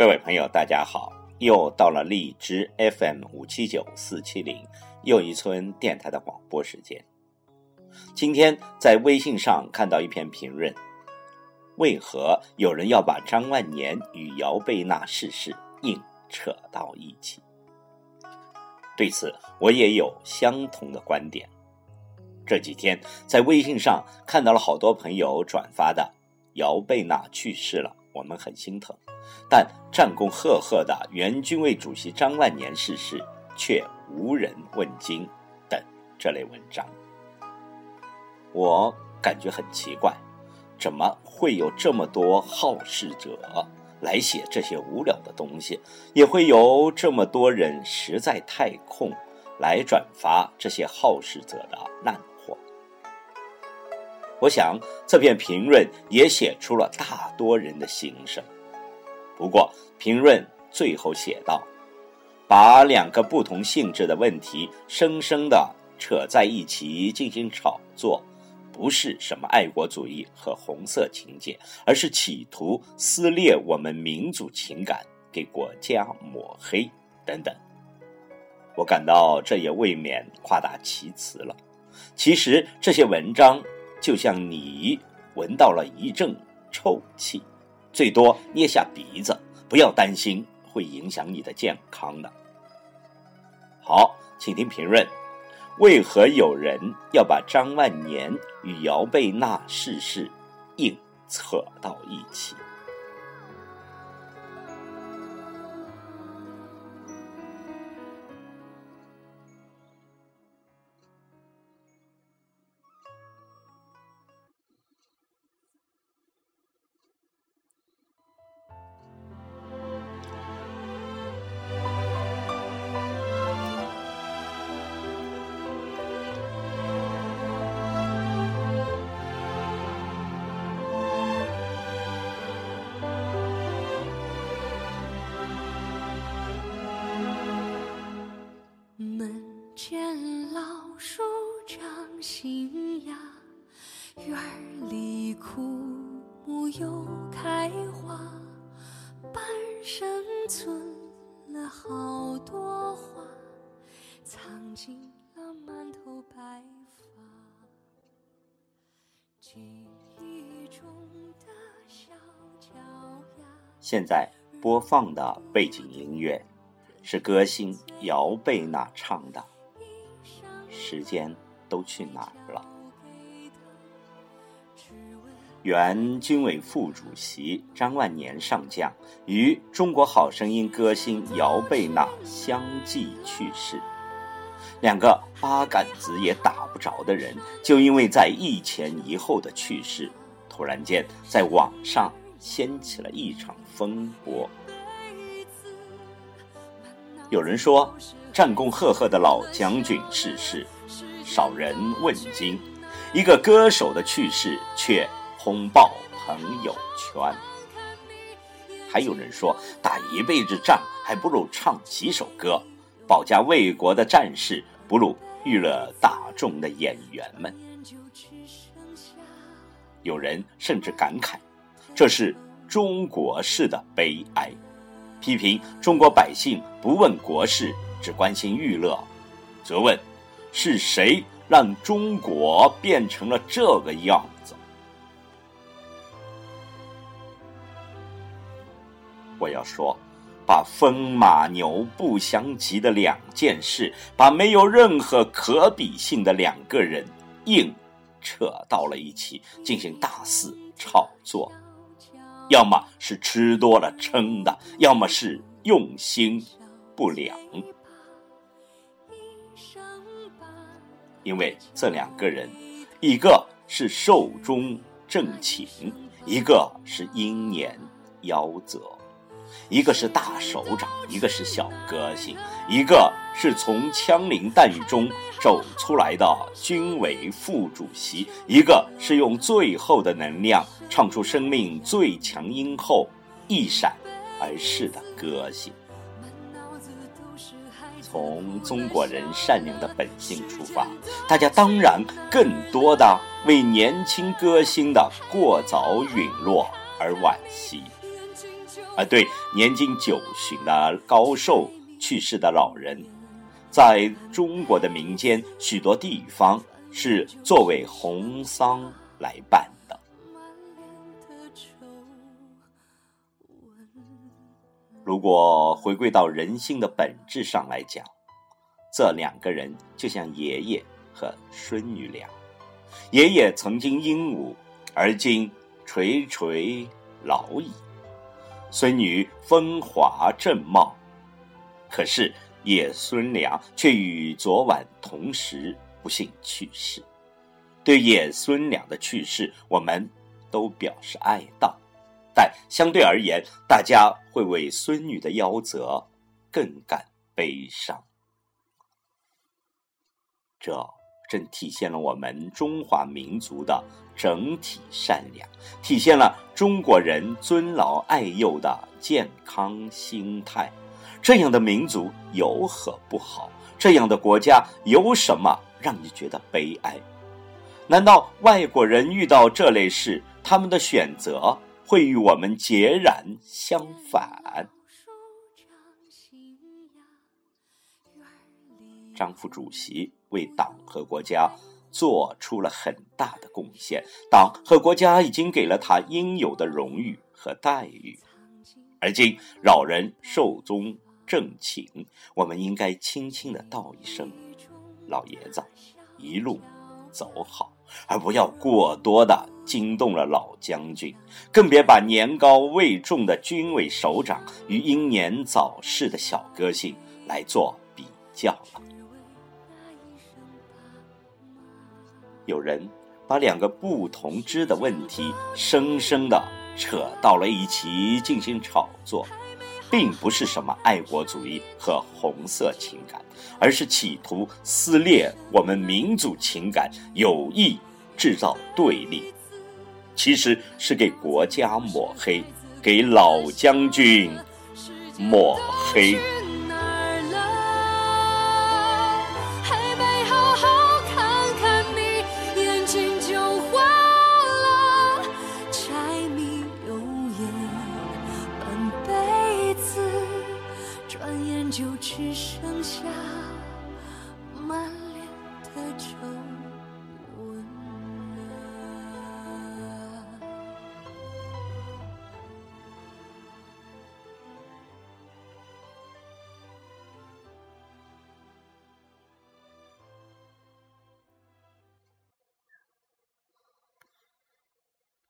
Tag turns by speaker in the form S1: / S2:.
S1: 各位朋友，大家好！又到了荔枝 FM 五七九四七零又一村电台的广播时间。今天在微信上看到一篇评论：为何有人要把张万年与姚贝娜逝世硬扯到一起？对此，我也有相同的观点。这几天在微信上看到了好多朋友转发的姚贝娜去世了，我们很心疼。但战功赫赫的原军委主席张万年逝世，却无人问津等这类文章，我感觉很奇怪，怎么会有这么多好事者来写这些无聊的东西，也会有这么多人实在太空来转发这些好事者的烂？我想这篇评论也写出了大多人的心声。不过，评论最后写道：“把两个不同性质的问题生生的扯在一起进行炒作，不是什么爱国主义和红色情节，而是企图撕裂我们民族情感，给国家抹黑等等。”我感到这也未免夸大其词了。其实这些文章就像你闻到了一阵臭气。最多捏下鼻子，不要担心会影响你的健康的。好，请听评论：为何有人要把张万年与姚贝娜逝世硬扯到一起？
S2: 又开花，半生存了好多话，藏进了满头白发。记忆中的小脚丫。
S1: 现在播放的背景音乐是歌星姚贝娜唱的《时间都去哪儿了》。原军委副主席张万年上将与《中国好声音》歌星姚贝娜相继去世，两个八竿子也打不着的人，就因为在一前一后的去世，突然间在网上掀起了一场风波。有人说，战功赫赫的老将军逝世，少人问津；一个歌手的去世，却。轰爆朋友圈，还有人说打一辈子仗还不如唱几首歌，保家卫国的战士不如娱乐大众的演员们。有人甚至感慨，这是中国式的悲哀，批评中国百姓不问国事，只关心娱乐，责问是谁让中国变成了这个样子。我要说，把风马牛不相及的两件事，把没有任何可比性的两个人硬扯到了一起，进行大肆炒作，要么是吃多了撑的，要么是用心不良。因为这两个人，一个是寿终正寝，一个是英年夭折。一个是大首长，一个是小歌星，一个是从枪林弹雨中走出来的军委副主席，一个是用最后的能量唱出生命最强音后一闪而逝的歌星。从中国人善良的本性出发，大家当然更多的为年轻歌星的过早陨落而惋惜。啊对年近九旬的高寿去世的老人，在中国的民间许多地方是作为红丧来办的。如果回归到人性的本质上来讲，这两个人就像爷爷和孙女俩。爷爷曾经英武，而今垂垂老矣；孙女风华正茂，可是爷孙俩却与昨晚同时不幸去世。对爷孙俩的去世，我们都表示哀悼，但相对而言，大家会为孙女的夭折更感悲伤。这。正体现了我们中华民族的整体善良，体现了中国人尊老爱幼的健康心态。这样的民族有何不好？这样的国家有什么让你觉得悲哀？难道外国人遇到这类事，他们的选择会与我们截然相反？张副主席。为党和国家做出了很大的贡献，党和国家已经给了他应有的荣誉和待遇。而今老人寿终正寝，我们应该轻轻的道一声：“老爷子，一路走好。”而不要过多的惊动了老将军，更别把年高位重的军委首长与英年早逝的小歌星来做比较了。有人把两个不同之的问题生生的扯到了一起进行炒作，并不是什么爱国主义和红色情感，而是企图撕裂我们民族情感，有意制造对立，其实是给国家抹黑，给老将军抹黑。
S2: 只剩下。